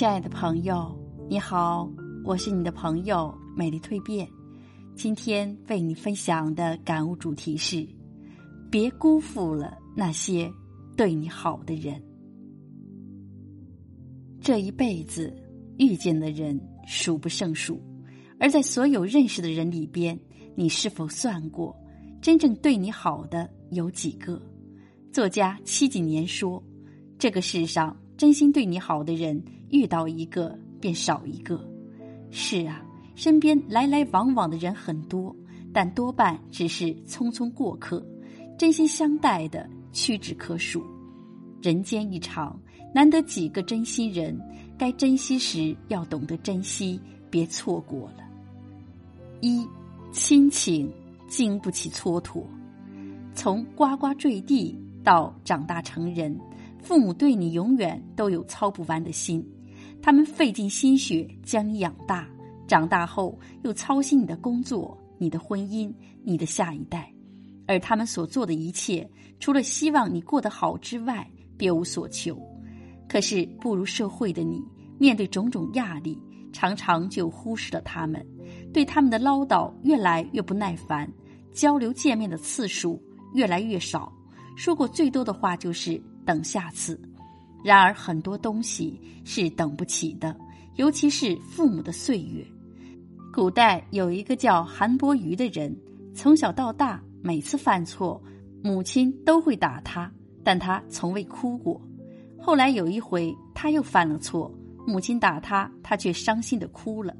亲爱的朋友，你好，我是你的朋友美丽蜕变。今天为你分享的感悟主题是：别辜负了那些对你好的人。这一辈子遇见的人数不胜数，而在所有认识的人里边，你是否算过真正对你好的有几个？作家七几年说：“这个世上真心对你好的人，遇到一个便少一个。”是啊，身边来来往往的人很多，但多半只是匆匆过客，真心相待的屈指可数。人间一场，难得几个真心人，该珍惜时要懂得珍惜，别错过了。一亲情经不起蹉跎，从呱呱坠地。到长大成人，父母对你永远都有操不完的心，他们费尽心血将你养大，长大后又操心你的工作、你的婚姻、你的下一代，而他们所做的一切，除了希望你过得好之外，别无所求。可是步入社会的你，面对种种压力，常常就忽视了他们，对他们的唠叨越来越不耐烦，交流见面的次数越来越少。说过最多的话就是等下次，然而很多东西是等不起的，尤其是父母的岁月。古代有一个叫韩伯瑜的人，从小到大每次犯错，母亲都会打他，但他从未哭过。后来有一回他又犯了错，母亲打他，他却伤心的哭了。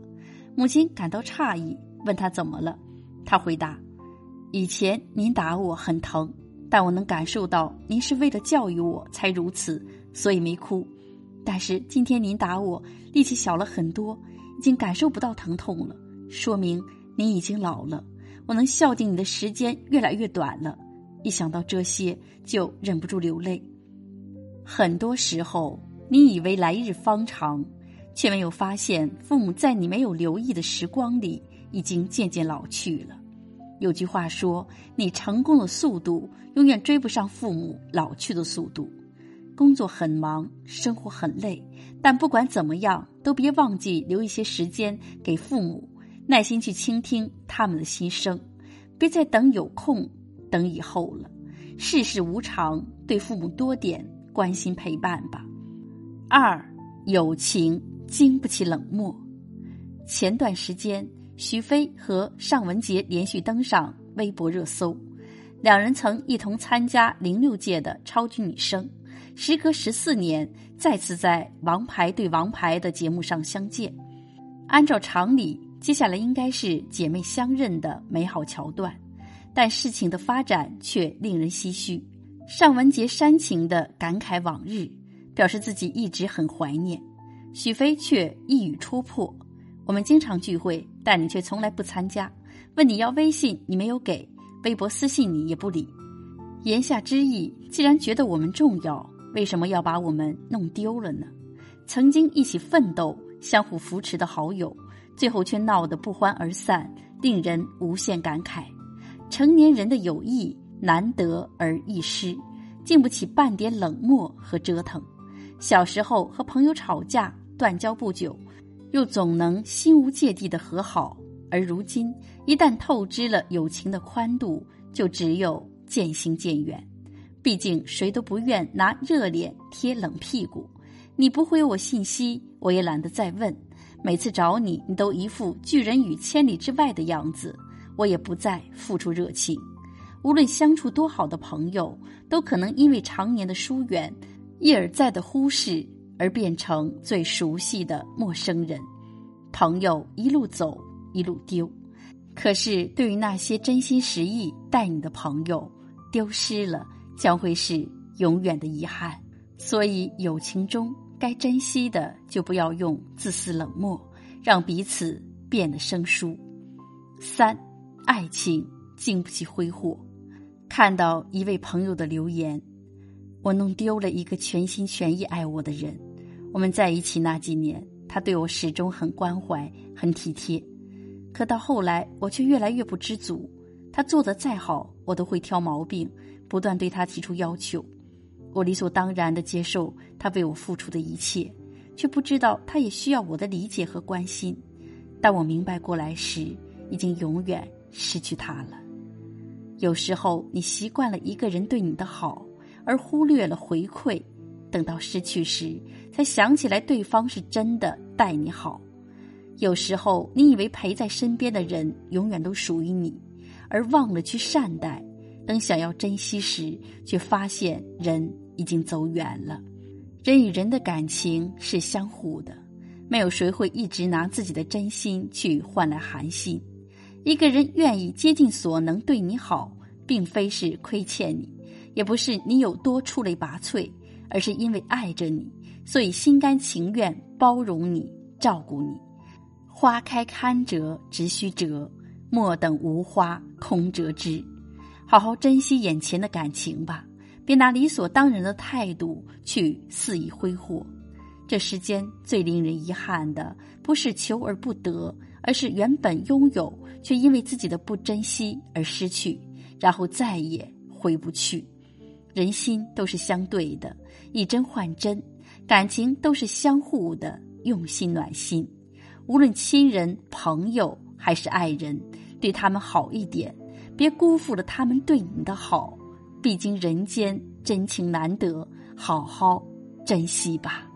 母亲感到诧异，问他怎么了，他回答：“以前您打我很疼。”但我能感受到您是为了教育我才如此，所以没哭。但是今天您打我，力气小了很多，已经感受不到疼痛了，说明您已经老了。我能孝敬你的时间越来越短了。一想到这些，就忍不住流泪。很多时候，你以为来日方长，却没有发现父母在你没有留意的时光里，已经渐渐老去了。有句话说：“你成功的速度永远追不上父母老去的速度。”工作很忙，生活很累，但不管怎么样，都别忘记留一些时间给父母，耐心去倾听他们的心声。别再等有空，等以后了。世事无常，对父母多点关心陪伴吧。二，友情经不起冷漠。前段时间。许飞和尚雯婕连续登上微博热搜，两人曾一同参加零六届的超级女声，时隔十四年再次在《王牌对王牌》的节目上相见。按照常理，接下来应该是姐妹相认的美好桥段，但事情的发展却令人唏嘘。尚雯婕煽情的感慨往日，表示自己一直很怀念；许飞却一语戳破。我们经常聚会，但你却从来不参加。问你要微信，你没有给；微博私信你也不理。言下之意，既然觉得我们重要，为什么要把我们弄丢了呢？曾经一起奋斗、相互扶持的好友，最后却闹得不欢而散，令人无限感慨。成年人的友谊难得而易失，经不起半点冷漠和折腾。小时候和朋友吵架，断交不久。又总能心无芥蒂的和好，而如今一旦透支了友情的宽度，就只有渐行渐远。毕竟谁都不愿拿热脸贴冷屁股。你不回我信息，我也懒得再问。每次找你，你都一副拒人于千里之外的样子，我也不再付出热情。无论相处多好的朋友，都可能因为常年的疏远，一而再的忽视。而变成最熟悉的陌生人，朋友一路走一路丢，可是对于那些真心实意待你的朋友，丢失了将会是永远的遗憾。所以友情中该珍惜的，就不要用自私冷漠，让彼此变得生疏。三，爱情经不起挥霍。看到一位朋友的留言，我弄丢了一个全心全意爱我的人。我们在一起那几年，他对我始终很关怀、很体贴。可到后来，我却越来越不知足。他做的再好，我都会挑毛病，不断对他提出要求。我理所当然的接受他为我付出的一切，却不知道他也需要我的理解和关心。当我明白过来时，已经永远失去他了。有时候，你习惯了一个人对你的好，而忽略了回馈，等到失去时，才想起来对方是真的待你好。有时候，你以为陪在身边的人永远都属于你，而忘了去善待。等想要珍惜时，却发现人已经走远了。人与人的感情是相互的，没有谁会一直拿自己的真心去换来寒心。一个人愿意竭尽所能对你好，并非是亏欠你，也不是你有多出类拔萃，而是因为爱着你，所以心甘情愿包容你、照顾你。花开堪折直须折，莫等无花空折枝。好好珍惜眼前的感情吧，别拿理所当然的态度去肆意挥霍。这世间最令人遗憾的，不是求而不得。而是原本拥有，却因为自己的不珍惜而失去，然后再也回不去。人心都是相对的，以真换真，感情都是相互的，用心暖心。无论亲人、朋友还是爱人，对他们好一点，别辜负了他们对你的好。毕竟人间真情难得，好好珍惜吧。